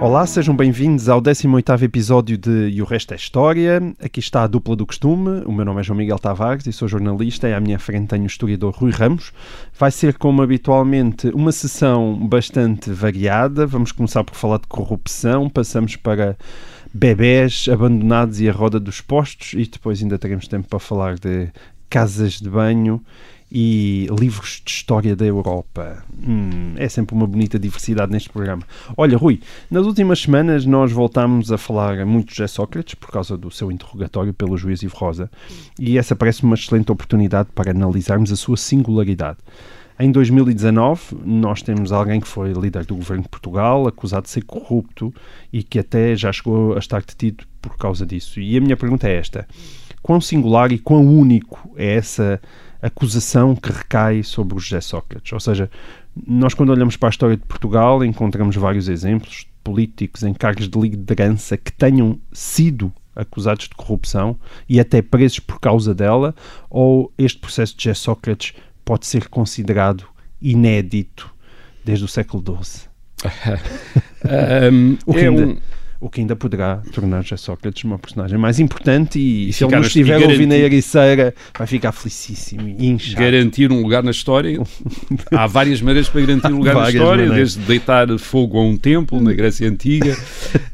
Olá, sejam bem-vindos ao 18º episódio de E o Resto é História. Aqui está a dupla do costume. O meu nome é João Miguel Tavares e sou jornalista e à minha frente tenho o historiador Rui Ramos. Vai ser, como habitualmente, uma sessão bastante variada. Vamos começar por falar de corrupção, passamos para bebés abandonados e a roda dos postos e depois ainda teremos tempo para falar de casas de banho e livros de história da Europa. Hum, é sempre uma bonita diversidade neste programa. Olha, Rui, nas últimas semanas nós voltámos a falar muito de Sócrates por causa do seu interrogatório pelo juiz Ivo Rosa e essa parece uma excelente oportunidade para analisarmos a sua singularidade. Em 2019, nós temos alguém que foi líder do governo de Portugal, acusado de ser corrupto e que até já chegou a estar detido por causa disso. E a minha pergunta é esta: quão singular e quão único é essa acusação que recai sobre o José Sócrates? Ou seja, nós quando olhamos para a história de Portugal encontramos vários exemplos de políticos em cargos de liderança que tenham sido acusados de corrupção e até presos por causa dela, ou este processo de José Sócrates pode ser considerado inédito desde o século XII? Um, O que, é um- o que ainda poderá tornar José Sócrates uma personagem mais importante e, E se ele nos a- estiver e a ouvir na garantir- Ericeira vai ficar felicíssimo e inchado. garantir um lugar na história. Há várias maneiras para garantir um lugar na história, maneiras. desde deitar fogo a um templo na Grécia Antiga,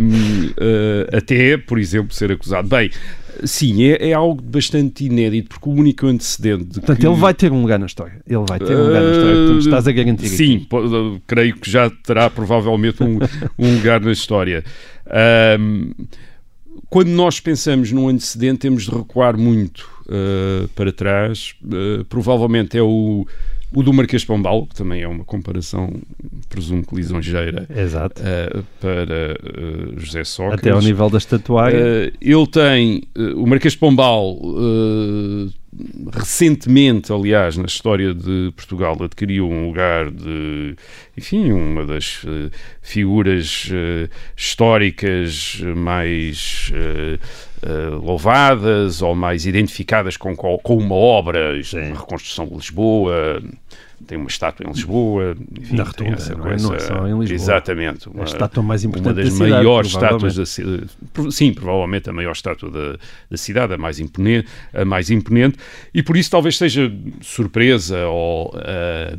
um, uh, até, por exemplo, ser acusado. Bem, sim, é, é algo bastante inédito, porque o único antecedente. de Portanto, que- ele vai ter um lugar na história. Ele vai ter um lugar na história que tu me estás a garantir. Sim, po- uh, creio que já terá provavelmente um, um lugar na história. Ahm, quando nós pensamos num antecedente, temos de recuar muito uh, para trás. Uh, provavelmente é o, o do Marquês Pombal, que também é uma comparação, presumo que lisonjeira, Exato. uh, para uh, José Sócrates. Até ao nível da estatuária. Uh, ele tem uh, o Marquês Pombal recentemente, aliás, na história de Portugal, adquiriu um lugar de, enfim, uma das uh, figuras uh, históricas mais uh, louvadas ou mais identificadas com, com uma obra, Sim. a reconstrução de Lisboa. Tem uma estátua em Lisboa, enfim, Na tem Rotunda, essa não é? coisa. É só em Lisboa. Exatamente. a uma- estátua mais importante uma das da cidade, maiores estátuas da cidade. Sim, provavelmente a maior estátua da, da cidade, a mais, imponente, a mais imponente, e por isso talvez seja surpresa ou, ah,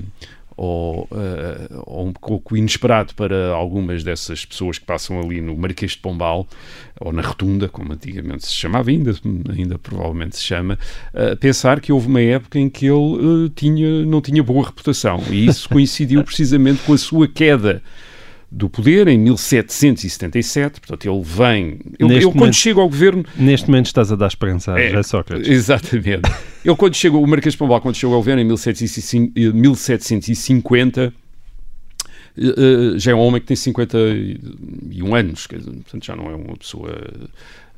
ou, ah, ou um pouco inesperado para algumas dessas pessoas que passam ali no Marquês de Pombal, ou na Rotunda, como antigamente se chamava, ainda, ainda provavelmente se chama, ah, pensar que houve uma época em que ele ah, tinha, não tinha boa reputação, e isso coincidiu precisamente com a sua queda do poder em 1777, portanto ele vem, Neste ele quando momento- chega ao governo, Neste momento estás a dar esperança a É, Sócrates. exatamente, ele quando chegou, o Marquês de Pombal quando chegou ao governo em 1750, 1750 eh, eh, já é um homem que tem 51 anos, portanto já não é uma pessoa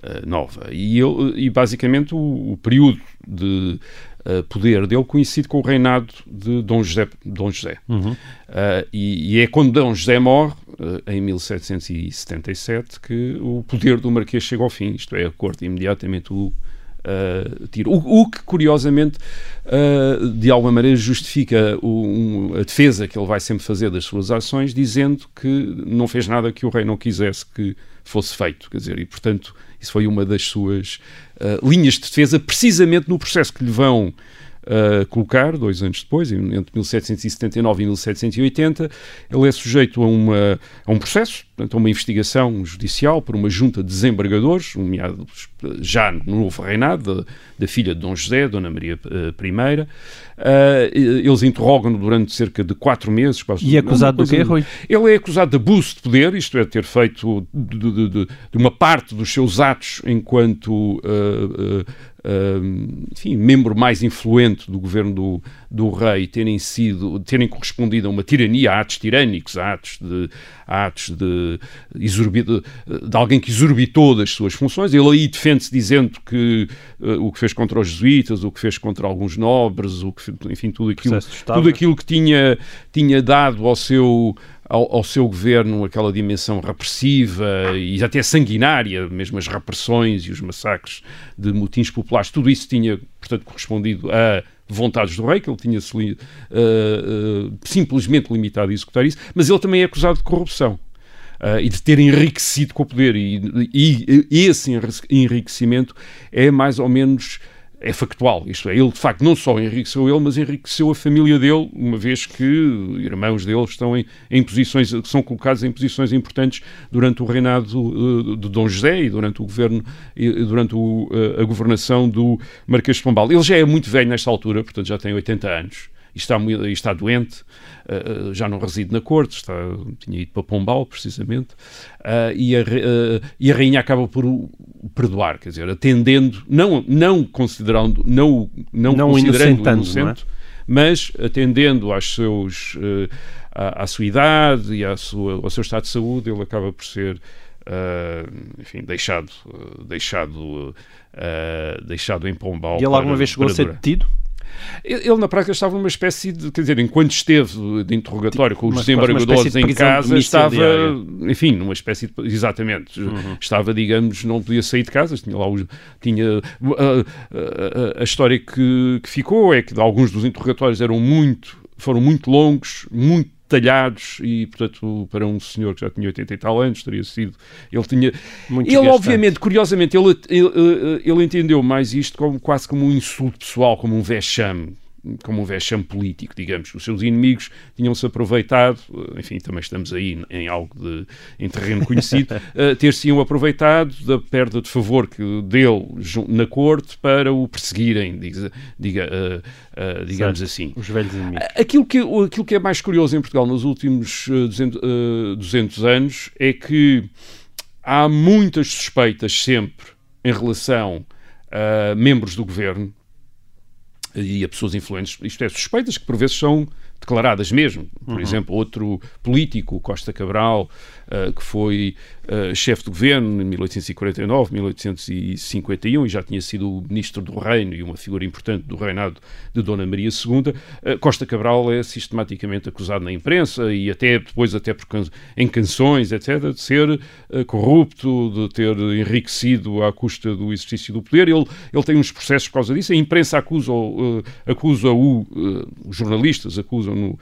eh, nova. E, ele, e basicamente o, o período de eh, poder dele coincide com o reinado de Dom José. Dom José. Eh, e, e é quando Dom José morre, eh, em 1777, que o poder do Marquês chega ao fim, isto é, a corte imediatamente o uh, tira. O, o que, curiosamente, uh, de alguma maneira justifica o- um- a defesa que ele vai sempre fazer das suas ações, dizendo que não fez nada que o rei não quisesse que fosse feito. Quer dizer, e, portanto, isso foi uma das suas uh, linhas de defesa, precisamente no processo que lhe vão uh, colocar, dois anos depois, em- entre 1779 e 1780, ele é sujeito a, uma, a um processo, portanto, a uma investigação judicial por uma junta de desembargadores, nomeados já no novo reinado, da, filha de Dom José, Dona Maria I. Uh, eles interrogam-no durante cerca de quatro meses. quase- E acusado uma do quê, Rui? ele é acusado de abuso de poder, isto é, ter feito de, de- de- de uma parte dos seus atos enquanto uh, uh, Uh, enfim, membro mais influente do governo do, do rei terem sido, terem correspondido a uma tirania, a atos tirânicos, a atos de, a atos de, de, de alguém que exorbitou das suas funções. Ele aí defende-se dizendo que uh, o que fez contra os jesuítas, o que fez contra alguns nobres, o que, enfim, tudo aquilo, tudo aquilo que tinha, tinha dado ao seu ao, ao, seu governo aquela dimensão repressiva e até sanguinária, mesmo as repressões e os massacres de motins populares, tudo isso tinha, portanto, correspondido a vontades do rei, que ele tinha uh, uh, simplesmente limitado a executar isso, mas ele também é acusado de corrupção. Uh, e de ter enriquecido com o poder. E, e, e, esse enriquecimento é mais ou menos é factual. Isto é, ele de facto não só enriqueceu ele, mas enriqueceu a família dele, uma vez que irmãos dele estão em, em posições, são colocados em posições importantes durante o reinado uh, de Dom José e durante o governo, durante o, uh, a governação do Marquês de Pombal. Ele já é muito velho nesta altura, portanto já tem 80 anos e está, e está doente, uh, já não reside na corte, está, tinha ido para Pombal, precisamente, uh, e, a, uh, e a rainha acaba por o perdoar, quer dizer, atendendo, não, não considerando, não, não, não considerando inocente, é? mas atendendo aos seus, à, à, sua idade e à sua, ao seu estado de saúde, ele acaba por ser enfim, deixado, deixado, deixado em Pombal. E ele alguma vez chegou a ser detido? Ele, na prática, estava numa espécie de. Quer dizer, enquanto esteve de interrogatório tipo, com os desembargadores de em casa, estava. Enfim, numa espécie de. Exatamente. Uhum. Estava, digamos, não podia sair de casa. Tinha lá o, tinha. A, a, a história que, que ficou é que alguns dos interrogatórios eram muito. foram muito longos, muito detalhados e, portanto, para um senhor que já tinha 80 e tal anos, teria sido. Ele tinha. Muito ele, obviamente, curiosamente, ele, ele, ele entendeu mais isto como quase como um insulto pessoal, como um vexame como um vexame político, digamos. Os seus inimigos tinham-se aproveitado, enfim, também estamos aí em algo de, em terreno conhecido, uh, ter-se-iam aproveitado da perda de favor que dele na corte para o perseguirem, diga, diga uh, uh, digamos certo. assim. Os velhos inimigos. Aquilo que, aquilo que é mais curioso em Portugal nos últimos 200, 200 anos é que há muitas suspeitas sempre em relação a membros do governo e a pessoas influentes, isto é, suspeitas que por vezes são declaradas mesmo. Por uhum. exemplo, outro político, Costa Cabral, uh, que foi uh, chefe de governo em 1849, 1851 e já tinha sido o ministro do reino e uma figura importante do reinado de Dona Maria II. Uh, Costa Cabral é sistematicamente acusado na imprensa e até depois até por can em canções, etc., de ser corrupto, de ter enriquecido à custa do exercício do poder. Ele, ele tem uns processos por causa disso. A imprensa acusa-o, acusa-o os jornalistas acusam-no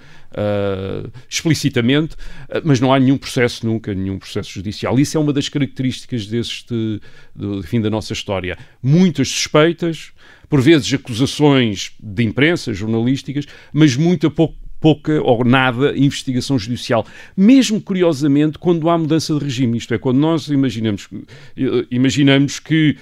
explicitamente, mas não há nenhum processo nunca, nenhum processo judicial isso é uma das características deste, do, fim da nossa história. Muitas suspeitas, por vezes acusações de imprensa, jornalísticas, mas muito pouco pouca ou nada investigação judicial. Mesmo curiosamente quando há mudança de regime, isto é, quando nós imaginamos, imaginamos que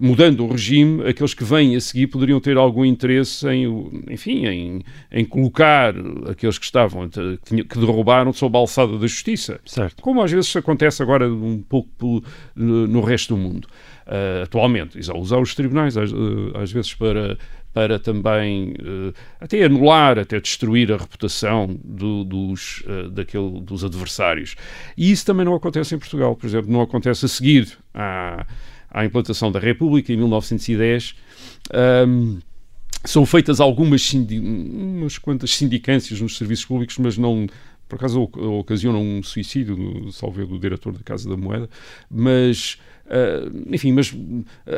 mudando o regime, aqueles que vêm a seguir poderiam ter algum interesse em, enfim, em, em colocar aqueles que estavam, que, que derrubaram sob a alçada da justiça. Certo. Como às vezes acontece agora um pouco no resto do mundo. Uh, atualmente, usar os tribunais às, às vezes para para também uh, até anular, até destruir a reputação do, dos, uh, daquele, dos adversários. E isso também não acontece em Portugal, por exemplo, não acontece a seguir à, à implantação da República em 1910. Um, são feitas algumas umas quantas sindicâncias nos serviços públicos, mas não por acaso ocasionam um suicídio, salvo do diretor da Casa da Moeda, mas Uh, enfim, mas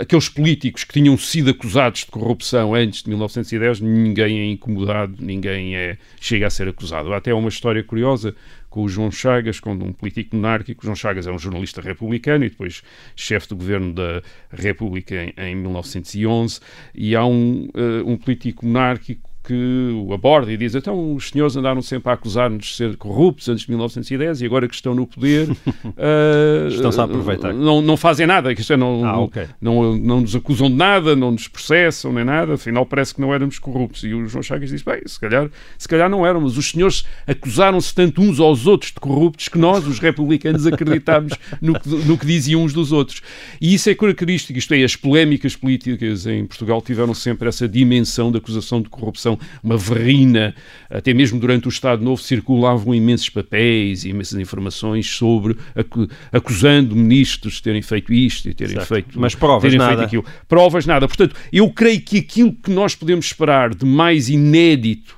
aqueles políticos que tinham sido acusados de corrupção antes de 1910, ninguém é incomodado, ninguém é, chega a ser acusado. Há até uma história curiosa com o João Chagas, com um político monárquico. João Chagas é um jornalista republicano e depois chefe do governo da República em, em 1911. E há um, uh, um político monárquico que o aborda e diz então os senhores andaram sempre a acusar-nos de ser corruptos antes de 1910 e agora que estão no poder uh, Estão-se a aproveitar. não, não fazem nada, isto é, não, Ah, ok. não, não nos acusam de nada, não nos processam nem nada, afinal parece que não éramos corruptos. E o João Chagas diz, bem, se calhar, se calhar não éramos. Os senhores acusaram-se tanto uns aos outros de corruptos que nós, os republicanos, acreditámos no que, no que diziam uns dos outros. E isso é característico, isto é, as polémicas políticas em Portugal tiveram sempre essa dimensão de acusação de corrupção, uma verrina, até mesmo durante o Estado Novo circulavam imensos papéis e imensas informações sobre, acu- acusando ministros de terem feito isto e terem Certo. feito Mas provas, terem nada. feito aquilo. Provas nada. Portanto, eu creio que aquilo que nós podemos esperar de mais inédito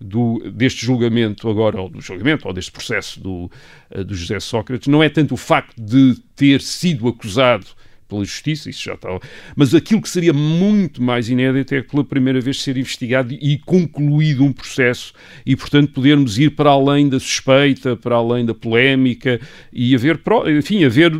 do, deste julgamento agora, ou do julgamento, ou deste processo do, eh, do José Sócrates, não é tanto o facto de ter sido acusado pela justiça, isso já está, mas aquilo que seria muito mais inédito é pela primeira vez ser investigado e concluído um processo e, portanto, podermos ir para além da suspeita, para além da polémica e haver, enfim, haver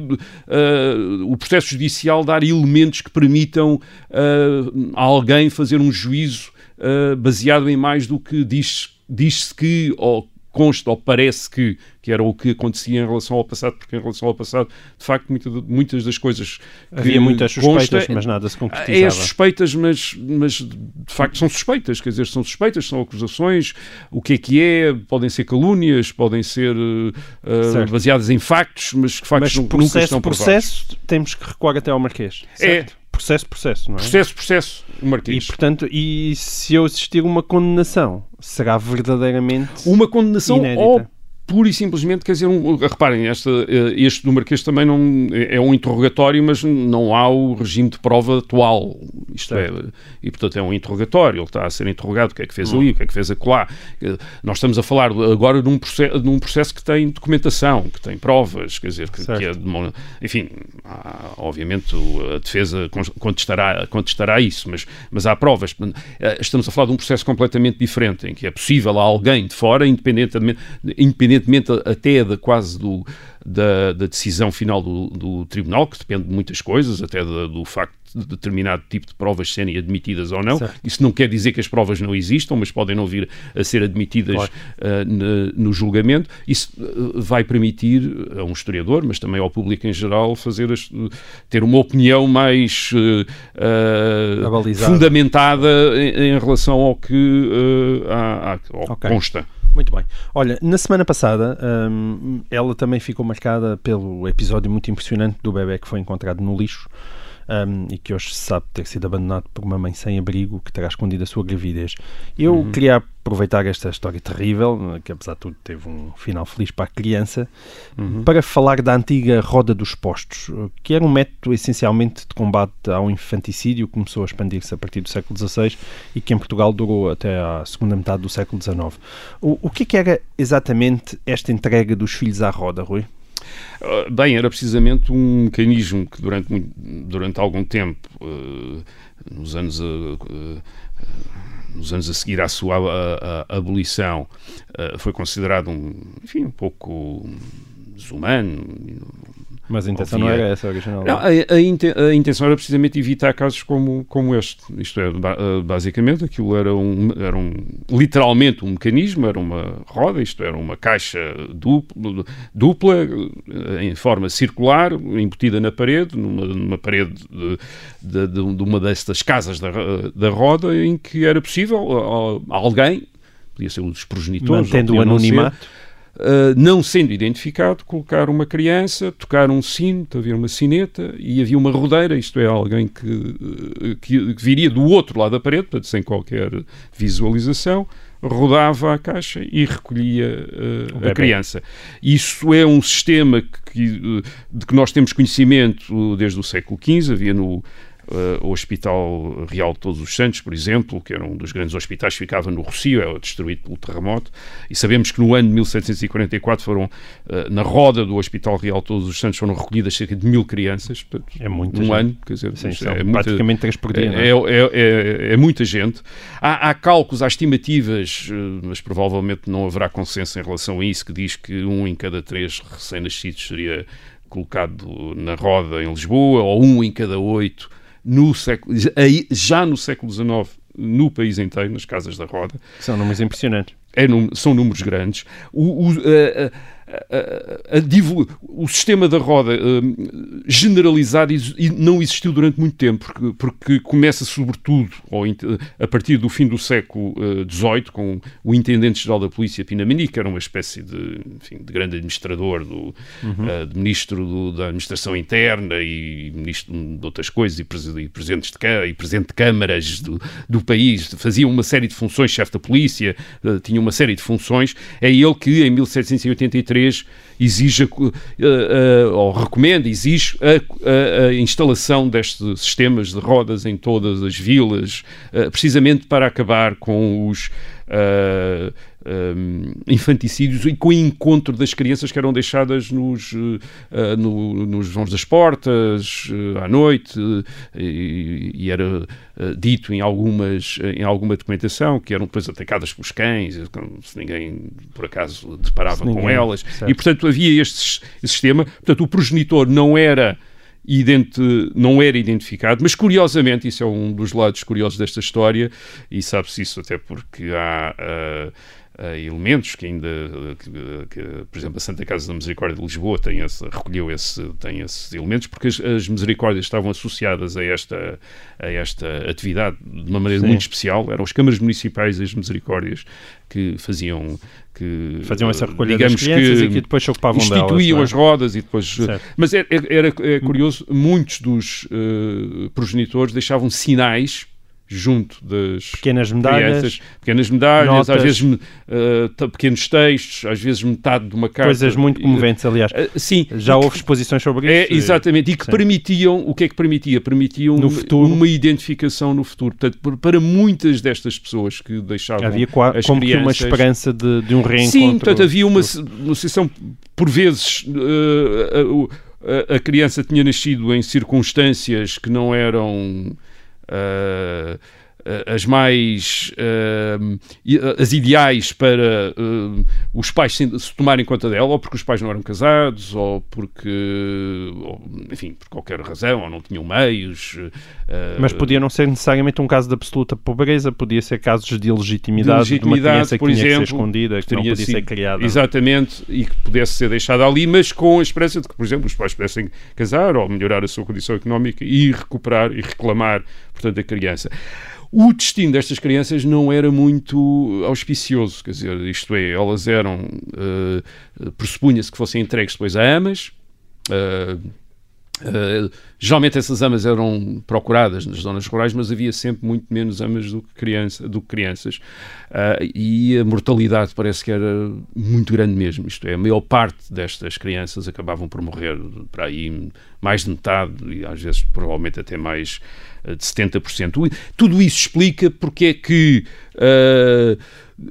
eh, o processo judicial dar elementos que permitam eh, a alguém fazer um juízo uh, baseado em mais do que diz- diz-se que ou consta ou parece que, que era o que acontecia em relação ao passado, porque em relação ao passado, de facto, muita- muitas das coisas que Havia muitas suspeitas, consta- mas nada se é concretizava. suspeitas, mas, mas de facto são suspeitas, quer dizer, são suspeitas, são acusações, o que é que é, podem ser calúnias, podem ser uh, Certo. baseadas em factos, mas que factos Mas nu- nunca processo, estão provados. processo, temos que recuar até ao Marquês. É. Processo, processo, não é? Processo, processo, o E, portanto, e se eu existir uma condenação, será verdadeiramente uma condenação Inédita. Pura e simplesmente, quer dizer, um, reparem, esta, eh, este do Marquês também não é um interrogatório, mas não há o regime de prova atual. Isto é, e portanto é um interrogatório, ele está a ser interrogado, o que é que fez ali, o que é que fez acolá. Eh, Nós estamos a falar agora de um processo, de um processo que tem documentação, que tem provas, quer dizer, que, que é de uma- enfim, há, obviamente a defesa con- contestará, contestará isso, mas, mas há provas. Eh, Estamos a falar de um processo completamente diferente, em que é possível a alguém de fora, independentemente, independentemente até da quase do, da, da decisão final do, do tribunal, que depende de muitas coisas, até da- do facto de determinado tipo de provas serem admitidas ou não. Certo. Isso não quer dizer que as provas não existam, mas podem não vir a ser admitidas Claro. uh, ne- no julgamento. Isso uh, vai permitir a um historiador, mas também ao público em geral, fazer as- ter uma opinião mais uh, fundamentada em, em relação ao que, uh, há- há- ao Ok. consta. Muito bem. Olha, na semana passada, hum, ela também ficou marcada pelo episódio muito impressionante do bebê que foi encontrado no lixo hum, e que hoje se sabe ter sido abandonado por uma mãe sem abrigo que terá escondido a sua gravidez. Eu Uhum. queria aproveitar esta história terrível, que apesar de tudo teve um final feliz para a criança, Uhum. para falar da antiga roda dos postos, que era um método essencialmente de combate ao infanticídio, que começou a expandir-se a partir do século XVI e que em Portugal durou até à segunda metade do século XIX. O, o que é que era exatamente esta entrega dos filhos à roda, Rui? Uh, Bem, era precisamente um mecanismo que durante, muito- durante algum tempo, uh, nos anos a, uh, nos anos a seguir à sua a- a- abolição, uh, foi considerado um, enfim, um pouco desumano, Mas a intenção não era essa original. Não, a, a a intenção era precisamente evitar casos como, como este. Isto é, eh, basicamente, aquilo era um, era um literalmente um mecanismo, era uma roda, isto era uma caixa dupla, dupla eh, em forma circular, embutida na parede, numa, numa parede de, de- de- de uma destas casas da, da roda, em que era possível a, a alguém, podia ser um dos progenitores, Mantendo ou o não ser, anonimato. Uh, não sendo identificado, colocar uma criança, tocar um sino, havia uma sineta e havia uma rodeira, isto é, alguém que, uh, que, que viria do outro lado da parede, portanto, sem qualquer visualização, rodava a caixa e recolhia uh, a criança. Isso é um sistema que, que, de que nós temos conhecimento desde o século XV, havia no o Hospital Real de Todos os Santos, por exemplo, que era um dos grandes hospitais que ficava no Rocio, é destruído pelo terremoto, e sabemos que no ano de 1744 foram, uh, na roda do Hospital Real de Todos os Santos, foram recolhidas cerca de mil crianças, portanto, É muita num gente. ano, quer dizer, Sim, é muita- praticamente três por dia. não é? é, é- é- é muita gente. Há, há cálculos, há estimativas, eh, mas provavelmente não haverá consenso em relação a isso, que diz que um em cada três recém-nascidos seria colocado na roda em Lisboa, ou um em cada oito no século, já no século XIX no país inteiro, nas casas da roda. São números impressionantes. É, são números grandes. O, o, a, a, a, o sistema da roda uh, generalizado e não existiu durante muito tempo, porque, porque começa sobretudo ou, a partir do fim do século XVIII, uh, com o Intendente-Geral da Polícia Pinamini, que era uma espécie de, enfim, de grande administrador, do, uhum. uh, de ministro do, da Administração Interna e ministro de outras coisas, e, e, presidentes de, e presidente de câmaras do, do país, fazia uma série de funções, chefe da polícia, tinha uma série de funções. É ele que, em 1783, exige, uh, uh, ou recomenda, exige a, a, a, instalação destes sistemas de rodas em todas as vilas, uh, precisamente para acabar com os um, infanticídios e com o encontro das crianças que eram deixadas nos, uh, no, nos vãos das portas uh, à noite e, e, era dito em, algumas, em alguma documentação que eram depois atacadas pelos cães, se ninguém por acaso deparava com elas. Certo. E, portanto, havia este sistema. Portanto, o progenitor não era ident não era identificado, mas curiosamente, isso é um dos lados curiosos desta história, e sabe-se isso até porque há. Uh, uh, elementos que ainda, que, que, por exemplo, a Santa Casa da Misericórdia de Lisboa tem esse, recolheu esse, tem esses elementos, porque as, as misericórdias estavam associadas a esta, a esta atividade de uma maneira Sim. muito especial. Eram as câmaras municipais das misericórdias que faziam que faziam essa recolha digamos das crianças que, e que depois se ocupavam instituíam delas, é? as rodas e depois certo. mas era, era, é curioso muitos dos uh, progenitores deixavam sinais junto das pequenas medalhas, crianças, pequenas medalhas, notas. às vezes uh, pequenos textos, às vezes metade de uma carta. Coisas muito comoventes, aliás. Uh, sim. Já houve exposições sobre é, isso. É, exatamente, e que sim. permitiam, o que é que permitia? Permitiam no futuro, uma identificação no futuro. Portanto, para muitas destas pessoas que deixavam havia as como crianças... que uma esperança de, de um reencontro. Sim, portanto, havia uma, uma sensação, por vezes... Uh, a criança tinha nascido em circunstâncias que não eram uh, as mais uh, as ideais para uh, os pais se, tomarem conta dela, ou porque os pais não eram casados, ou porque, enfim, por qualquer razão, ou não tinham meios. Mas podia não ser necessariamente um caso de absoluta pobreza, podia ser casos de ilegitimidade de, legitimidade, de uma criança que tinha exemplo, que ser escondida, que, que não podia sido, ser criada. Exatamente, e que pudesse ser deixada ali, mas com a esperança de que, por exemplo, os pais pudessem casar ou melhorar a sua condição económica e recuperar e reclamar portanto, a criança. O destino destas crianças não era muito auspicioso, quer dizer, isto é, elas eram, uh, pressupunha-se que fossem entregues depois a amas, uh, uh, geralmente essas amas eram procuradas nas zonas rurais, mas havia sempre muito menos amas do que, criança, do que crianças, e a mortalidade parece que era muito grande mesmo, isto é, a maior parte destas crianças acabavam por morrer, para aí mais de metade, e às vezes provavelmente até mais de 70%. Tudo isso explica porque é que uh,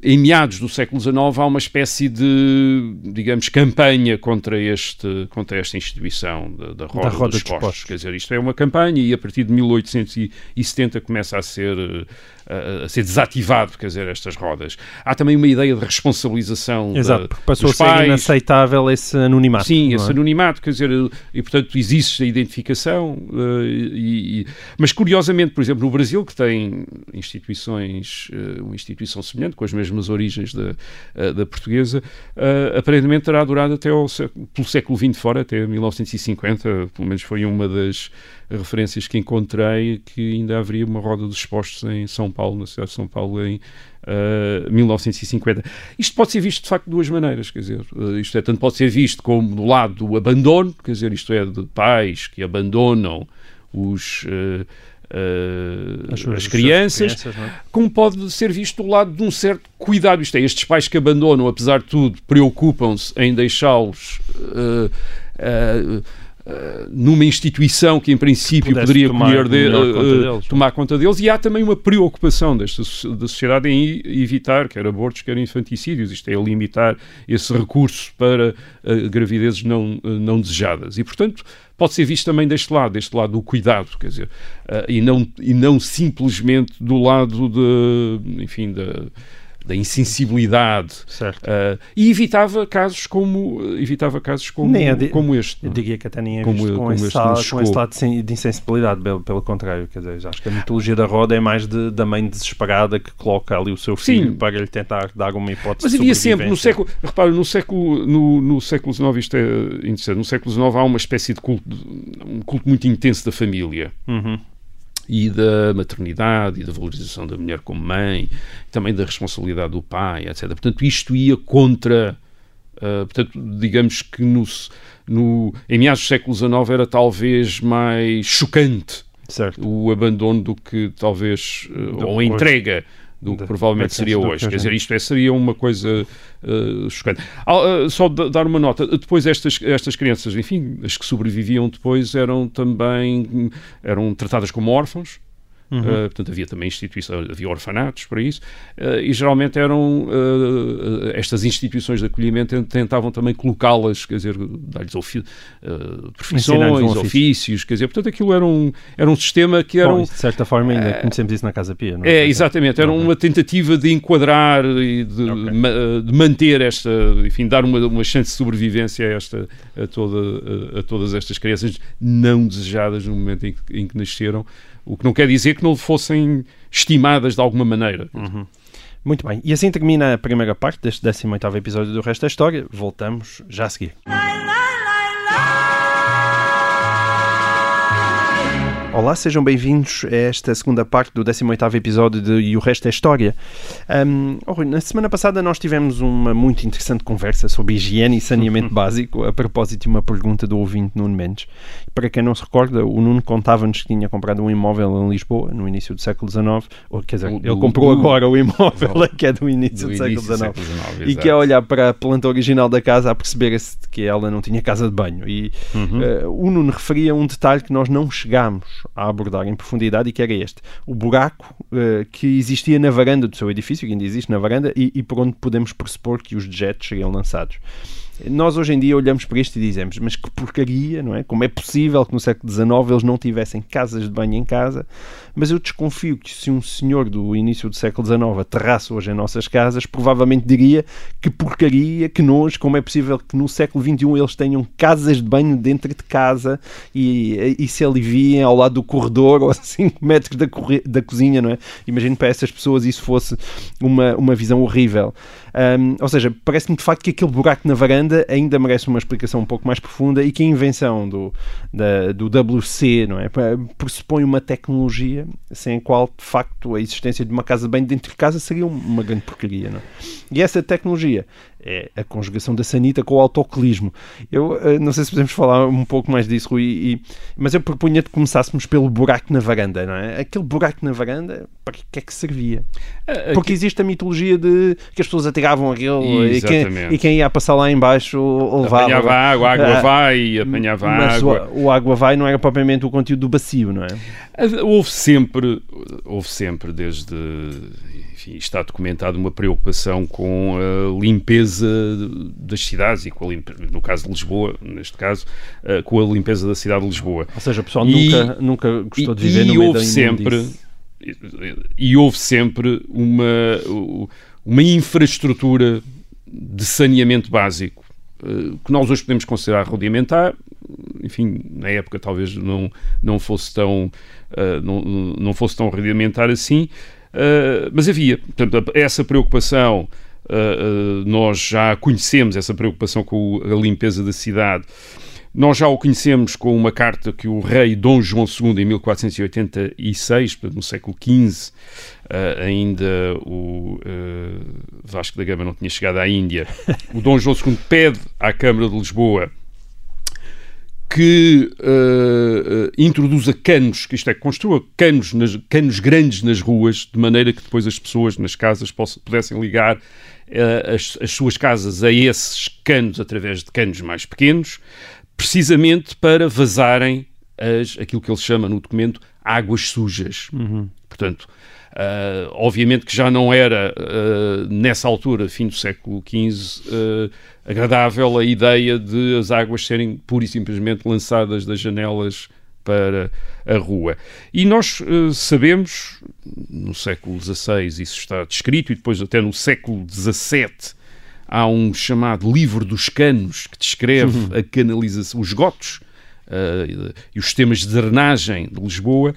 em meados do século XIX há uma espécie de, digamos, campanha contra, este, contra esta instituição da, da roda, da roda dos, postos. Quer dizer, isto é uma campanha e a partir de 1870 começa a ser a, ser desativado, quer dizer, estas rodas. Há também uma ideia de responsabilização Exato, de, porque passou a ser pais. inaceitável esse anonimato. Sim, esse é? anonimato, quer dizer, e portanto existe a identificação, uh, e, e, mas curiosamente, por exemplo, no Brasil, que tem instituições, uh, uma instituição semelhante, com as mesmas origens da, uh, da portuguesa, aparentemente terá durado até ao, pelo século XX fora, até 1950, pelo menos foi uma das referências que encontrei que ainda haveria uma roda dos expostos em São Paulo, na cidade de São Paulo, em uh, eh, 1950. Isto pode ser visto de facto de duas maneiras, quer dizer, uh, isto é, tanto pode ser visto como do lado do abandono, quer dizer, isto é, de pais que abandonam os. Uh, Uh, as, as, crianças, crianças é? como pode ser visto do lado de um certo cuidado. Isto é, estes pais que abandonam, apesar de tudo, preocupam-se em deixá-los. Uh, Uh, numa instituição que em princípio poderia tomar, de, uh, conta deles, tomar conta deles. E há também uma preocupação desta da sociedade em evitar quer abortos quer infanticídios. Isto é limitar esse recurso para uh, gravidezes não não desejadas. E portanto pode ser visto também deste lado deste lado do cuidado quer dizer e não e não simplesmente do lado de enfim da da insensibilidade Certo. uh, e evitava casos como evitava casos como, de- como este. Eu é? diria que até nem é Como- visto com, como esse, este lado- com esse lado de sen- de insensibilidade, pelo, pelo contrário. Quer dizer, acho que a mitologia da roda é mais de- da mãe desesperada que coloca ali o seu filho Sim. para lhe tentar dar uma hipótese Mas havia sempre, no século, repara, no século, no, no século XIX, isto é interessante, no século XIX há uma espécie de culto, um culto muito intenso da família Uhum. E da maternidade e da valorização da mulher como mãe, também da responsabilidade do pai, etc. Portanto, isto ia contra, ah, portanto, digamos que no, no, em meados do século XIX era talvez mais chocante Certo. o abandono do que talvez, Do ou a entrega do que provavelmente seria hoje. Quer dizer, isto é, seria uma coisa eh, chocante. Ah, ah, só da- dar uma nota, depois estas, estas crianças, enfim, as que sobreviviam depois eram também, eram tratadas como órfãos, Uhum. Uh, portanto, havia também instituições, havia orfanatos para isso, uh, e geralmente eram uh, estas instituições de acolhimento tent- tentavam também colocá-las, quer dizer, dar-lhes ofi- profissões, um ofício. ofícios, quer dizer, portanto, aquilo era um, era um sistema que era Bom, um, de certa forma ainda conhecemos isso na Casa Pia, não é? é, exatamente. Era uma tentativa de enquadrar e de, Ok. ma- de manter esta, enfim, dar uma, uma chance de sobrevivência a, esta, a, toda, a, a todas estas crianças não desejadas no momento em que, em que nasceram, o que não quer dizer que não fossem estimadas de alguma maneira. Muito bem. E assim termina a primeira parte deste 18º episódio do Resto da História. Voltamos já a seguir. Olá, sejam bem-vindos a esta segunda parte do 18º episódio de E o Resto é História. Um, oh, Rui, na semana passada nós tivemos uma muito interessante conversa sobre higiene e saneamento básico a propósito de uma pergunta do ouvinte Nuno Mendes. Para quem não se recorda, o Nuno contava-nos que tinha comprado um imóvel em Lisboa no início do século XIX, ou quer dizer, O- ele do- comprou do- agora o imóvel que é do início do, Do século do XIX. século XIX, E que a olhar para a planta original da casa a perceber-se que ela não tinha casa de banho. E Uhum. eh, o Nuno referia um detalhe que nós não chegámos a abordar em profundidade e que era este: o buraco eh, que existia na varanda do seu edifício, que ainda existe na varanda, e, e por onde podemos pressupor que os dejetos seriam lançados. Nós hoje em dia olhamos para isto e dizemos, mas que porcaria, não é? Como é possível que no século XIX eles não tivessem casas de banho em casa? Mas eu desconfio que se um senhor do início do século XIX aterrasse hoje em nossas casas, provavelmente diria que porcaria, que nojo, como é possível que no século XXI eles tenham casas de banho dentro de casa e, e se aliviem ao lado do corredor ou a 5 metros da, da cozinha, não é? Imagino para essas pessoas isso fosse uma, uma visão horrível. Um, ou seja, parece-me de facto que aquele buraco na varanda ainda merece uma explicação um pouco mais profunda e que a invenção do, da, do WC não é? Pressupõe uma tecnologia sem a qual de facto a existência de uma casa banho dentro de casa seria uma grande porcaria. Não é? E essa tecnologia é a conjugação da sanita com o autocolismo. Eu eh, não sei se podemos falar um pouco mais disso, Rui, e- mas eu propunha que começássemos pelo buraco na varanda, não é? Aquele buraco na varanda, para que é que servia? Ah, Porque existe a mitologia de que as pessoas atiravam aquilo e quem, e quem ia passar lá em baixo levava. Apanhava água, a água Ah, vai, apanhava Mas água. O, o água vai não era propriamente o conteúdo do bacio, não é? Houve sempre, houve sempre desde, enfim, está documentado uma preocupação com a limpeza das cidades e com a limpe- no caso de Lisboa, neste caso, eh, com a limpeza da cidade de Lisboa. Ou seja, o pessoal E- nunca, nunca gostou de E- viver e no meio houve sempre imundície. e houve sempre uma uma infraestrutura de saneamento básico eh, que nós hoje podemos considerar rudimentar enfim na época talvez não não fosse tão eh, não, não fosse tão rudimentar assim mas havia portanto essa preocupação eh, eh, nós já conhecemos essa preocupação com a limpeza da cidade. Nós já o conhecemos com uma carta que o rei Dom João II, em 1486, portanto, no século XV, eh, ainda o Vasco da Gama não tinha chegado à Índia, o Dom João II pede à Câmara de Lisboa que eh, introduza canos, que isto é, construa canos, nas- canos grandes nas ruas, de maneira que depois as pessoas nas casas pudessem ligar as, as suas casas a esses canos através de canos mais pequenos, precisamente para vazarem as, aquilo que ele chama no documento águas sujas. Portanto, ah, obviamente que já não era, ah, nessa altura, fim do século XV, ah, agradável a ideia de as águas serem pura e simplesmente lançadas das janelas para a rua. E nós uh, sabemos, no século XVI isso está descrito, e depois até no século XVII há um chamado Livro dos Canos, que descreve uhum. a canalização, os gotos uh, e os sistemas de drenagem de Lisboa.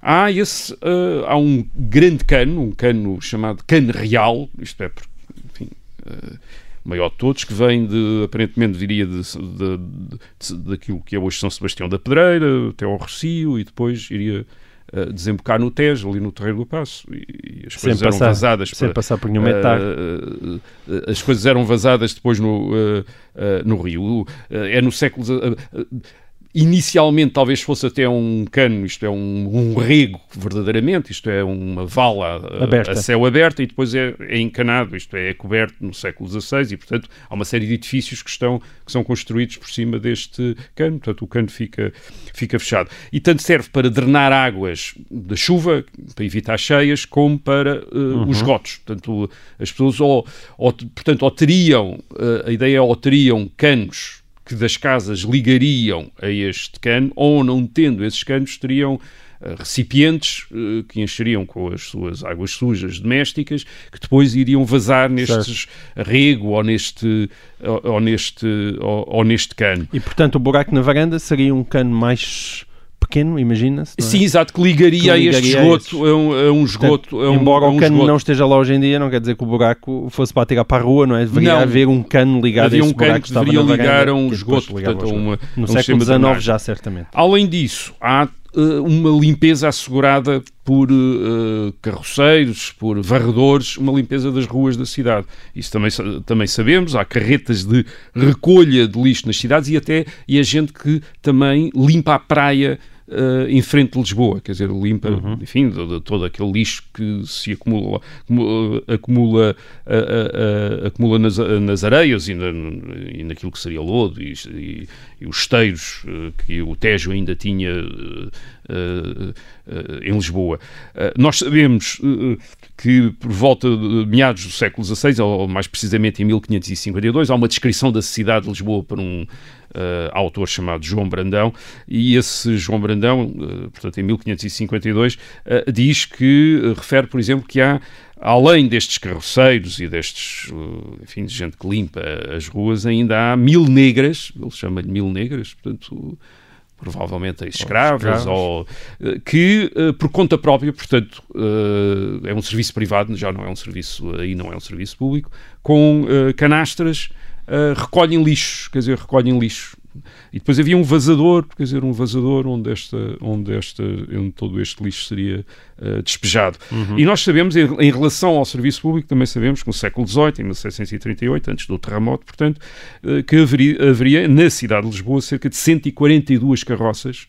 Há, esse, uh, há um grande cano, um cano chamado Cano Real, isto é, enfim, maior de todos, que vem de, aparentemente, diria, de, de, de, daquilo que é hoje São Sebastião da Pedreira, até ao Rocio, e depois iria uh, desembocar no Tejo, ali no Terreiro do Passo. E, e as coisas eram vazadas. Sem para, passar por nenhum. Uh, uh, as coisas eram vazadas depois no, no Rio. é no século inicialmente talvez fosse até um cano, isto é um, um rego verdadeiramente, isto é uma vala a, a céu aberto e depois é, é, encanado, isto é, é coberto no século XVI e portanto há uma série de edifícios que, estão, que são construídos por cima deste cano, portanto o cano fica, fica fechado. E tanto serve para drenar águas da chuva, para evitar cheias, como para uh, uhum. os gotos. Portanto, as pessoas ou, ou, portanto, ou teriam, uh, a ideia é ou teriam canos que das casas ligariam a este cano, ou não tendo esses canos, teriam uh, recipientes uh, que encheriam com as suas águas sujas domésticas, que depois iriam vazar nestes certo. rego ou neste, ou, ou neste, ou, ou neste cano. E, portanto, o buraco na varanda seria um cano mais pequeno, imagina-se. É? Sim, exato, que ligaria, que ligaria a este esgoto, a, a, um, a um esgoto. Portanto, a um, embora um o cano esgoto. não esteja lá hoje em dia, não quer dizer que o buraco fosse para tirar para a rua, não é? Deveria não, haver um cano ligado havia a esse um cano que, deveria ligar a um esgoto, portanto, a uma, no um século XIX já certamente. Além disso, há uh, uma limpeza assegurada por uh, carroceiros, por varredores, uma limpeza das ruas da cidade. Isso também, também sabemos, há carretas de recolha de lixo nas cidades e até e a gente que também limpa a praia uh, em frente de Lisboa, quer dizer, limpa, uhum. enfim, de, de, todo aquele lixo que se acumula, acumula, uh, uh, acumula nas, nas areias e, na, e, naquilo que seria lodo e, e, e os esteiros que o Tejo ainda tinha em Lisboa. nós sabemos que por volta de meados do século XVI, ou mais precisamente em 1552, há uma descrição da cidade de Lisboa por um uh, autor chamado João Brandão, e esse João Brandão, uh, portanto em 1552, uh, diz que, refere, por exemplo, que há além destes carroceiros e destes, enfim, de gente que limpa as ruas, ainda há mil negras, ele chama-lhe mil negras, portanto, provavelmente escravas, ou, que por conta própria, portanto, é um serviço privado, já não é um serviço, aí não é um serviço público, com canastras uh, recolhem lixo, quer dizer, recolhem lixo. E depois havia um vazador, quer dizer, um vazador onde, esta, onde, esta, onde todo este lixo seria uh, despejado. Uhum. E nós sabemos, em, em, relação ao serviço público, também sabemos que no século XVIII, em 1738, antes do terremoto, portanto, uh, que haveria, haveria na cidade de Lisboa cerca de 142 carroças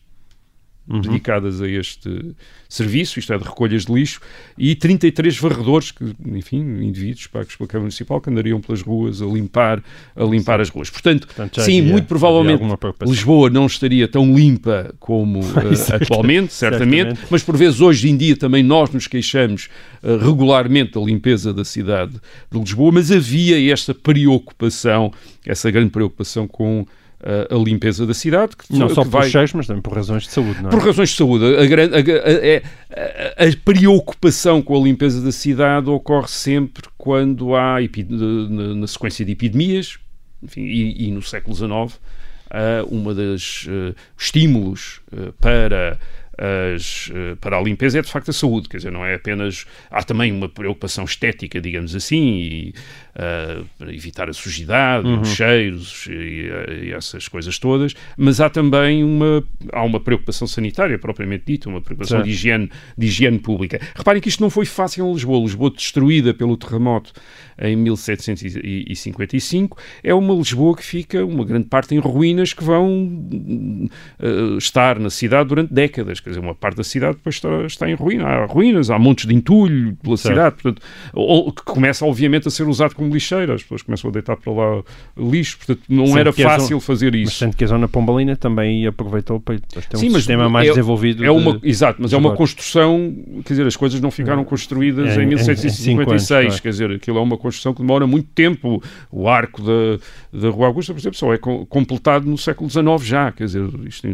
uhum. dedicadas a este serviço, isto é, de recolhas de lixo, e 33 varredores, que, enfim, indivíduos pagos pela Câmara Municipal, que andariam pelas ruas a limpar, a limpar as ruas. Portanto, Portanto sim, havia, muito provavelmente Lisboa não estaria tão limpa como uh, atualmente, certamente, certamente, mas por vezes hoje em dia também nós nos queixamos uh, regularmente da limpeza da cidade de Lisboa, mas havia esta preocupação, essa grande preocupação com a limpeza da cidade. Que, não que só por cheios, mas também por razões de saúde, não é? Por razões de saúde. A, a, a, a, preocupação com a limpeza da cidade ocorre sempre quando há, na, na sequência de epidemias, enfim, e, e, no século XIX, uh, uma das uh, estímulos uh, para as, para a limpeza é de facto a saúde, quer dizer, não é apenas. Há também uma preocupação estética, digamos assim, e, uh, para evitar a sujidade, uhum. os cheiros e, e, essas coisas todas, mas há também uma, há uma preocupação sanitária, propriamente dita, uma preocupação de higiene, de higiene pública. Reparem que isto não foi fácil em Lisboa. Lisboa, destruída pelo terremoto em 1755, é uma Lisboa que fica, uma grande parte, em ruínas que vão uh, estar na cidade durante décadas Quer dizer, uma parte da cidade depois está, está em ruína. Há ruínas, há montes de entulho pela Certo. cidade, portanto, ou- que começa obviamente a ser usado como lixeira. As pessoas começam a deitar para lá lixo, portanto, não Sendo era fácil zona- fazer Mas isso. sendo que a zona pombalina também aproveitou para ter um Sim, mas sistema mais é- desenvolvido. É uma, de- exato, mas é uma construção, quer dizer, as coisas não ficaram construídas Em- em, em- em 1756, cinco anos, claro. quer dizer, aquilo é uma construção que demora muito tempo. O arco da, da Rua Augusta, por exemplo, só é co- completado no século XIX já, quer dizer, isto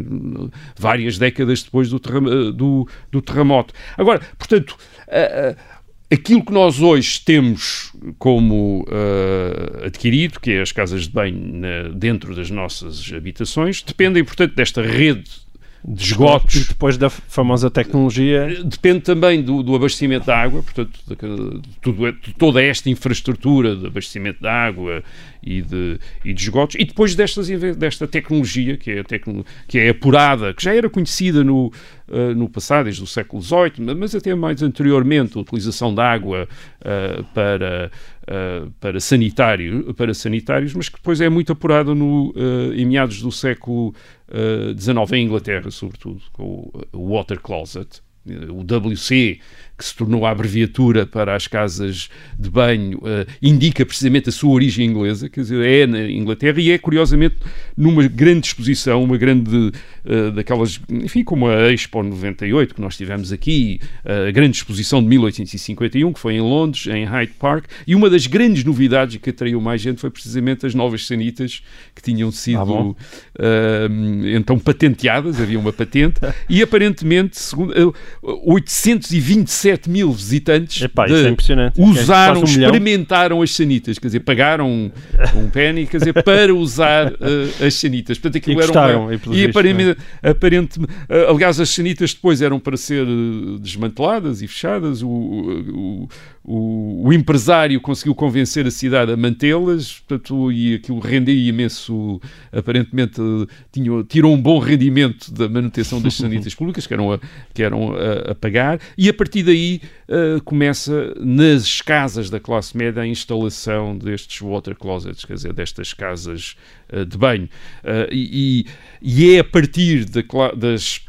várias décadas depois do, terrem- do, do terremoto. Agora, portanto, a- a- aquilo que nós hoje temos como ah, adquirido, que é as casas de banho dentro das nossas habitações, dependem, portanto, desta rede de esgotos E depois da famosa tecnologia. Depende também do, do abastecimento da água, portanto, de, de tudo, de toda esta infraestrutura de abastecimento da água e de, e de esgotos, e depois destas, desta tecnologia, que é, a tecno, que é apurada, que já era conhecida no, eh, no passado, desde o século XVIII, mas até mais anteriormente, a utilização da água eh, para, eh, para, sanitário, para sanitários, mas que depois é muito apurada no, eh, em meados do século eh, XIX, em Inglaterra, sobretudo, com o, Water Closet, eh, o WC, que se tornou a abreviatura para as casas de banho, uh, indica precisamente a sua origem inglesa, quer dizer, é na Inglaterra e é, curiosamente, numa grande exposição, uma grande uh, daquelas, enfim, como a Expo 98 que nós tivemos aqui, eh, a grande exposição de 1851, que foi em Londres, em Hyde Park, e uma das grandes novidades que atraiu mais gente foi precisamente as novas sanitas que tinham sido ah, uh, então patenteadas, havia uma patente, e aparentemente, segundo, 827 7 mil visitantes Epá, é usaram, um experimentaram milhão. as sanitas, quer dizer, pagaram um, um penny quer dizer, para usar uh, as sanitas. Portanto, aquilo e era gostaram, um, e, e aparentemente, é? uh, aliás, as sanitas depois eram para ser eh, desmanteladas e fechadas. O, o, o, o empresário conseguiu convencer a cidade a mantê-las, portanto, e aquilo rendia imenso, aparentemente tinha, tirou um bom rendimento da manutenção das sanitas públicas, que eram a, que eram a, a pagar, e a partir daí eh, começa nas casas da classe média a instalação destes water closets, quer dizer, destas casas eh, de banho. Eh, e, e- é a partir da das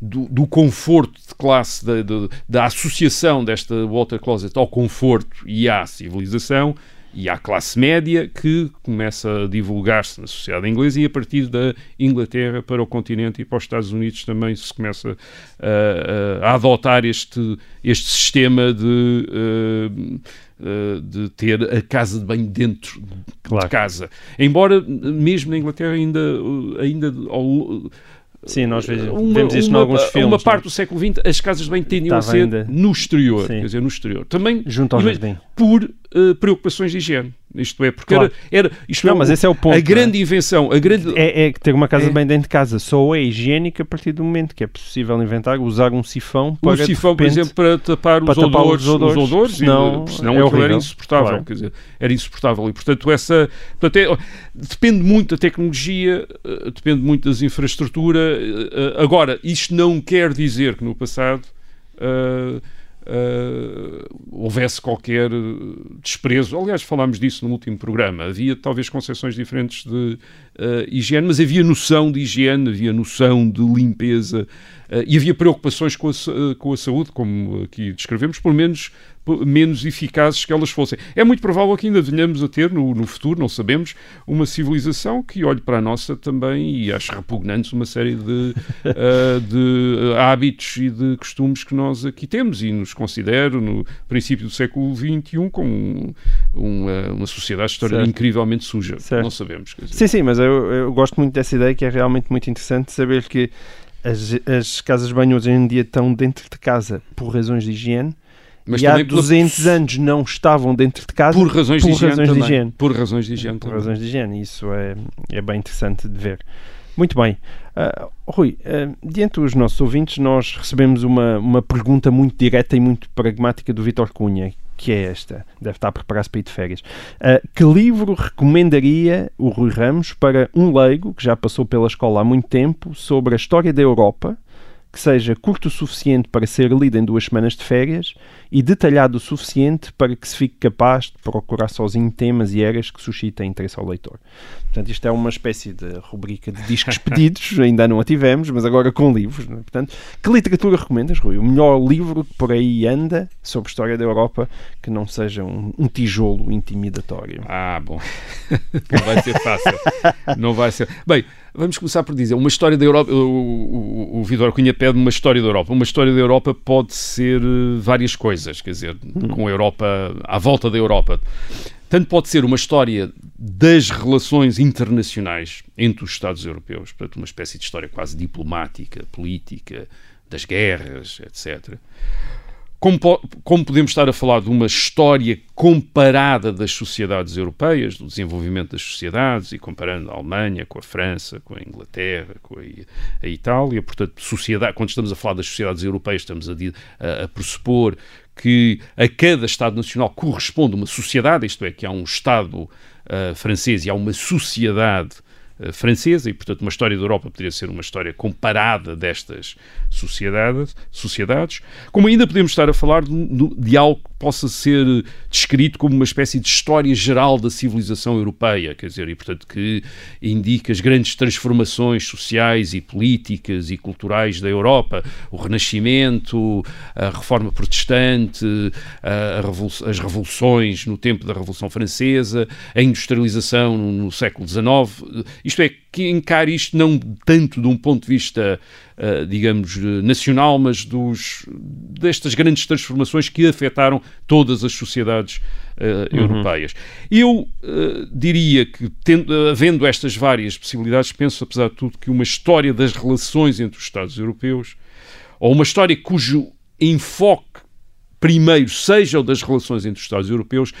do, do conforto de classe, da, da- da associação desta water closet ao conforto e à civilização e à classe média que começa a divulgar-se na sociedade inglesa e a partir da Inglaterra para o continente e para os Estados Unidos também se começa a, a- a adotar este, este sistema de, eh, eh, de ter a casa de banho dentro Claro. de casa. Embora mesmo na Inglaterra ainda, eh, ainda ao, Sim, nós uma, vemos isso em alguns filmes. Uma não é? parte do século XX, as casas de banho tendiam a Estava ser no exterior, Sim. quer dizer, no exterior. Também Junto ao jardim. por eh, preocupações de higiene. Isto é, porque Claro. era, era isto Não, é, mas esse é o ponto, A é? grande invenção, a grande É, é que ter uma casa É. banho dentro de casa só é higiênica a partir do momento que é possível inventar, usar um sifão para o de sifão, por repente, exemplo, para tapar, para os, tapar odores, os odores, os odores, senão e, senão é aquilo era horrível. insuportável, Claro. quer dizer, era insuportável. E, portanto, essa, portanto, é- depende muito da tecnologia, eh, depende muito das infraestruturas. eh, eh, agora, isto não quer dizer que no passado eh, eh, houvesse qualquer eh, desprezo. Aliás, falámos disso no último programa. Havia talvez concepções diferentes de eh, higiene, mas havia noção de higiene, havia noção de limpeza eh, e havia preocupações com a, com a saúde, como aqui descrevemos, pelo menos menos eficazes que elas fossem. É muito provável que ainda venhamos a ter no, no futuro, não sabemos, uma civilização que olhe para a nossa também e acho repugnantes uma série de, eh, de eh, hábitos e de costumes que nós aqui temos e nos considero no princípio do século XXI como um- uma, uma sociedade histórica Certo. incrivelmente suja. Certo. Não sabemos. Sim, sim, mas eu, eu gosto muito dessa ideia que é realmente muito interessante saber que as, as casas de banho hoje em dia estão dentro de casa por razões de higiene Mas e há também pela- 200 anos não estavam dentro de casa por razões, por de, higiene razões de higiene. Por razões de higiene por também. razões de higiene. Isso é, é bem interessante de ver. Muito bem. Ah, Rui, ah, diante dos nossos ouvintes, nós recebemos uma, uma pergunta muito direta e muito pragmática do Vítor Cunha, que é esta. Deve estar a preparar-se para ir de férias. Ah, que livro recomendaria o Rui Ramos para um leigo que já passou pela escola há muito tempo sobre a história da Europa, que seja curto o suficiente para ser lido em duas semanas de férias e detalhado o suficiente para que se fique capaz de procurar sozinho temas e eras que suscitem interesse ao leitor. Portanto, isto é uma espécie de rubrica de discos pedidos, ainda não a tivemos, mas agora com livros. Não é? Portanto, que literatura recomendas, Rui? O melhor livro que por aí anda sobre história da Europa que não seja um, um tijolo intimidatório. Ah, bom. não vai ser fácil. não vai ser. Bem, vamos começar por dizer, uma história da Europa, o, o, o Vidor Cunha pede uma história da Europa. Uma história da Europa pode ser eh, várias coisas, quer dizer, com a Europa, à volta da Europa. Tanto pode ser uma história das relações internacionais entre os Estados europeus, portanto, uma espécie de história quase diplomática, política, das guerras, etc. Como, como, podemos estar a falar de uma história comparada das sociedades europeias, do desenvolvimento das sociedades, e comparando a Alemanha com a França, com a Inglaterra, com a, a Itália, portanto, sociedade, quando estamos a falar das sociedades europeias, estamos a, a, a pressupor que a cada Estado Nacional corresponde uma sociedade, isto é, que há um Estado uh, francês e há uma sociedade uh, francesa, e portanto uma história da Europa poderia ser uma história comparada destas sociedades, sociedades como ainda podemos estar a falar de, de algo possa ser descrito como uma espécie de história geral da civilização europeia, quer dizer, e portanto que indica as grandes transformações sociais e políticas e culturais da Europa, o Renascimento, a Reforma Protestante, a revol as revoluções no tempo da Revolução Francesa, a industrialização no, no século XIX, isto é, que encare isto não tanto de um ponto de vista, uh, digamos, nacional, mas dos, destas grandes transformações que afetaram todas as sociedades uh, uhum. europeias. Eu uh, diria que, tendo, havendo estas várias possibilidades, penso, apesar de tudo, que uma história das relações entre os Estados europeus, ou uma história cujo enfoque primeiro seja o das relações entre os Estados europeus,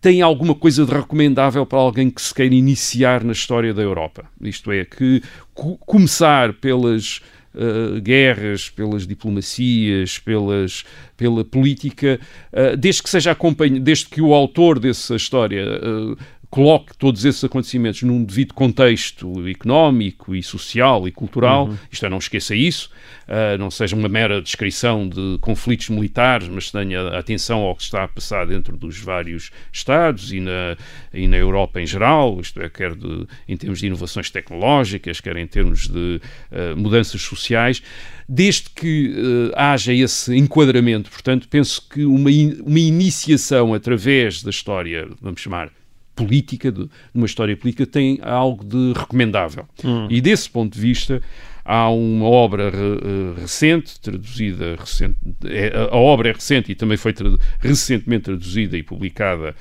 tem alguma coisa de recomendável para alguém que se queira iniciar na história da Europa. Isto é, que começar pelas uh, guerras, pelas diplomacias, pelas, pela política, uh, desde que seja desde que o autor dessa história uh, coloque todos esses acontecimentos num devido contexto económico e social e cultural, uhum. isto é, não esqueça isso, uh, não seja uma mera descrição de conflitos militares, mas tenha atenção ao que está a passar dentro dos vários Estados e na, e na Europa em geral, isto é, quer de, em termos de inovações tecnológicas, quer em termos de uh, mudanças sociais. Desde que uh, haja esse enquadramento, portanto, penso que uma, in, uma iniciação através da história, vamos chamar, política, de, uma história política, tem algo de recomendável. Hum. E desse ponto de vista, há uma obra uh, recente, traduzida recente, é, a obra é recente e também foi tra recentemente traduzida e publicada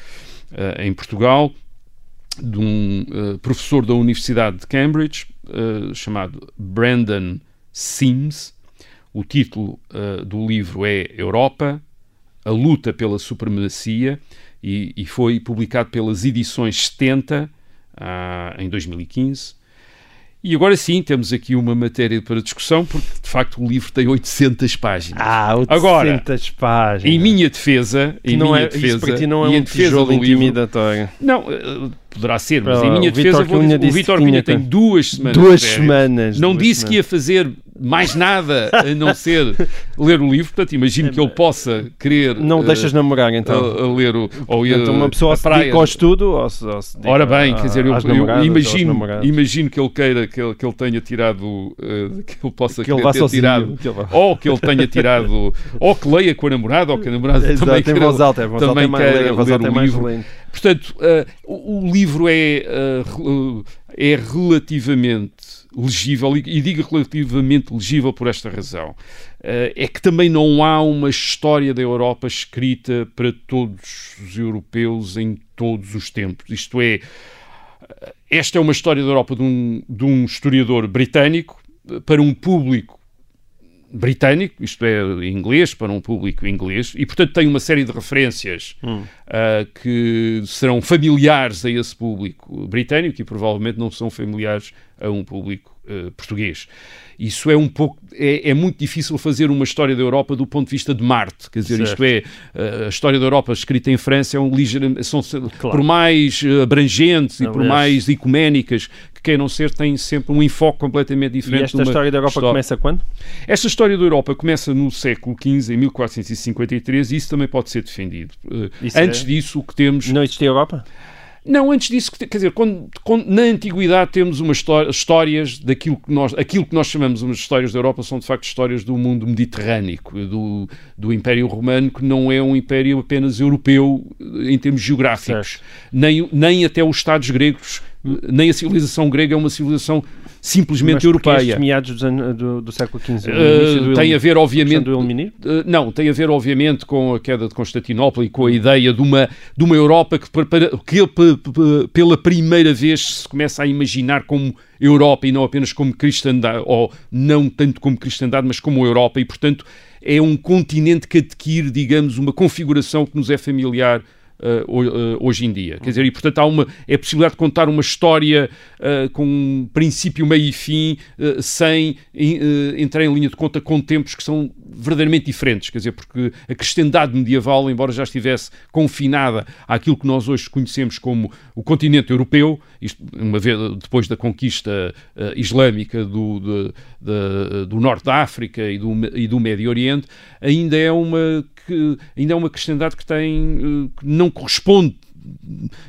uh, em Portugal, de um uh, professor da Universidade de Cambridge, chamado Brandon Sims. O título do livro é Europa, a luta pela supremacia, e, e foi publicado pelas edições 70 ah, em 2015. E agora sim, temos aqui uma matéria para discussão, porque de facto o livro tem 800 páginas. Ah, 800 agora, páginas. Em minha defesa, em não minha é, defesa, isso para ti não é um tijolo intimidatório. não, eh, poderá ser, mas em minha defesa Vítor vou o Vitor Cunha tem duas semanas. Duas semanas. Não duas disse que ia fazer mais nada a não ser ler o livro, portanto imagino que ele possa querer Não uh, deixas namorar então. a, a ler o ou ir Portanto, uma pessoa a se praia. dedica ao estudo ou se, ou se Ora bem, a- quer dizer, eu, eu imagino, imagino que ele queira que ele, que ele tenha tirado, uh, que ele possa Que ele vá ter sozinho, tirado, que ele ou que ele tenha tirado, ou que leia com a namorada, ou que a namorada Exato, também queira, voz alta, em voz alta também é mais, queira ler alta é o mais livro. lento. Portanto, uh, o, o livro é, é relativamente legível, e, e digo relativamente legível por esta razão. Uh, é que também não há uma história da Europa escrita para todos os europeus em todos os tempos. Isto é, esta é uma história da Europa de um, de um historiador britânico eh, para um público britânico, isto é, inglês, para um público inglês, e portanto tem uma série de referências ah, que serão familiares a esse público britânico e provavelmente não são familiares a um público uh, português. Isso é um pouco, é, é, muito difícil fazer uma história da Europa do ponto de vista de Marte, quer dizer, certo. isto é, a história da Europa escrita em França é um ligeiro, são, claro. por mais abrangentes Não, e por mais ecuménicas que queiram ser, têm sempre um enfoque completamente diferente. E esta história da Europa história. começa quando? Esta história da Europa começa no século XV, em 1453, e isso também pode ser defendido. Isso Antes é... disso, o que temos... Não existia Europa? Não, antes disso, quer dizer, quando, quando, na antiguidade temos umas histórias daquilo que nós, aquilo que nós chamamos umas histórias da Europa são de facto histórias do mundo mediterrâneo, do, do Império Romano, que não é um império apenas europeu em termos geográficos, nem, nem até os Estados gregos nem a civilização grega é uma civilização simplesmente Mas europeia. meados do, do, do, século XV? Uh, tem a ver, obviamente. Uh, não, tem a ver, obviamente, com a queda de Constantinopla e com a ideia de uma, de uma Europa que, para, que pela primeira vez se começa a imaginar como Europa e não apenas como cristandade, ou não tanto como cristandade, mas como Europa, e portanto é um continente que adquire, digamos, uma configuração que nos é familiar uh, hoje em dia. Quer dizer, e portanto há uma, é a possibilidade de contar uma história uh, com princípio, meio e fim, uh, sem entrar em linha de conta com tempos que são verdadeiramente diferentes. Quer dizer, porque a cristandade medieval, embora já estivesse confinada àquilo que nós hoje conhecemos como o continente europeu, isto, uma vez depois da conquista islâmica do, de, de, do norte da África e do, e do Médio Oriente, ainda é uma que ainda é uma cristandade que tem que não corresponde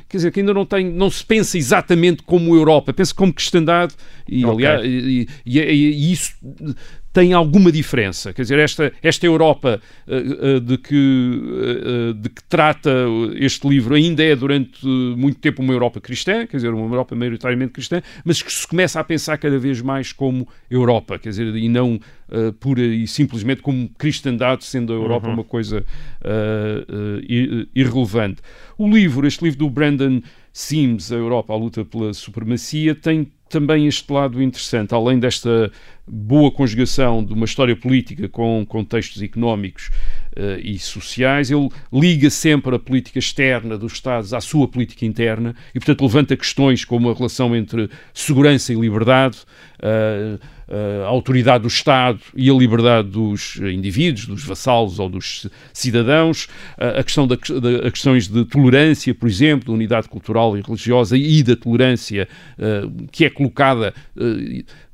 quer dizer, que ainda não tem, não se pensa exatamente como Europa, pensa como cristandade e, okay. aliás, e, e, e, isso tem alguma diferença. Quer dizer, esta, esta Europa uh, uh, de, que, uh, de que trata este livro ainda é durante muito tempo uma Europa cristã, quer dizer, uma Europa maioritariamente cristã, mas que se começa a pensar cada vez mais como Europa, quer dizer, e não pura e simplesmente como cristandade, sendo a Europa uhum. uma coisa irrelevante. O livro, este livro do Brandon Sims, A Europa, a luta pela supremacia, tem também este lado interessante, além desta boa conjugação de uma história política com contextos económicos e sociais, ele liga sempre a política externa dos Estados à sua política interna e, portanto, levanta questões como a relação entre segurança e liberdade. Uh, a autoridade do Estado e a liberdade dos indivíduos, dos vassalos ou dos cidadãos, a questão da, da a questões de tolerância, por exemplo, da unidade cultural e religiosa e da tolerância que é colocada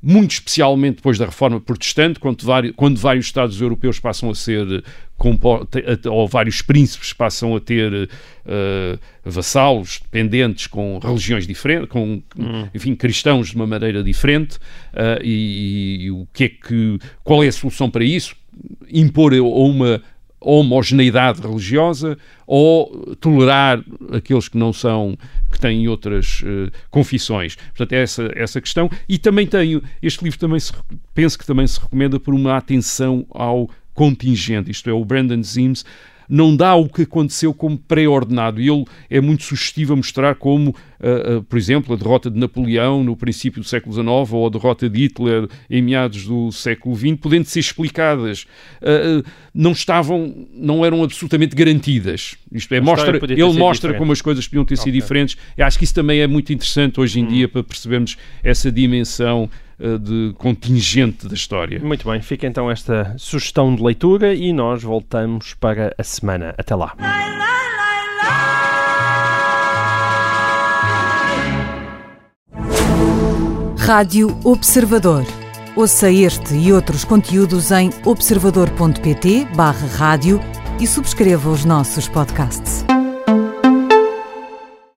muito especialmente depois da reforma protestante, quando vários, quando vários Estados europeus passam a ser ou vários príncipes passam a ter uh, vassalos dependentes com religiões diferentes, com hum. enfim cristãos de uma maneira diferente uh, e, e, o que é que qual é a solução para isso? Impor uma homogeneidade religiosa ou tolerar aqueles que não são, que têm outras uh, confissões. Portanto, é essa, essa questão. E também tenho, este livro também se, penso que também se recomenda por uma atenção ao contingente, isto é, o Brandon Sims não dá o que aconteceu como pré-ordenado. E ele é muito sugestivo a mostrar como, uh, uh, por exemplo, a derrota de Napoleão no princípio do século XIX ou a derrota de Hitler em meados do século XX, podendo ser explicadas, uh, não estavam, não eram absolutamente garantidas. Isto é, mostra, ele mostra diferente. como as coisas podiam ter okay. sido diferentes. Eu acho que isso também é muito interessante hoje em hum. dia para percebermos essa dimensão de contingente da história. Muito bem, fica então esta sugestão de leitura e nós voltamos para a semana. Até lá. Rádio Observador. Ouça este e outros conteúdos em observador.pt/barra rádio e subscreva os nossos podcasts.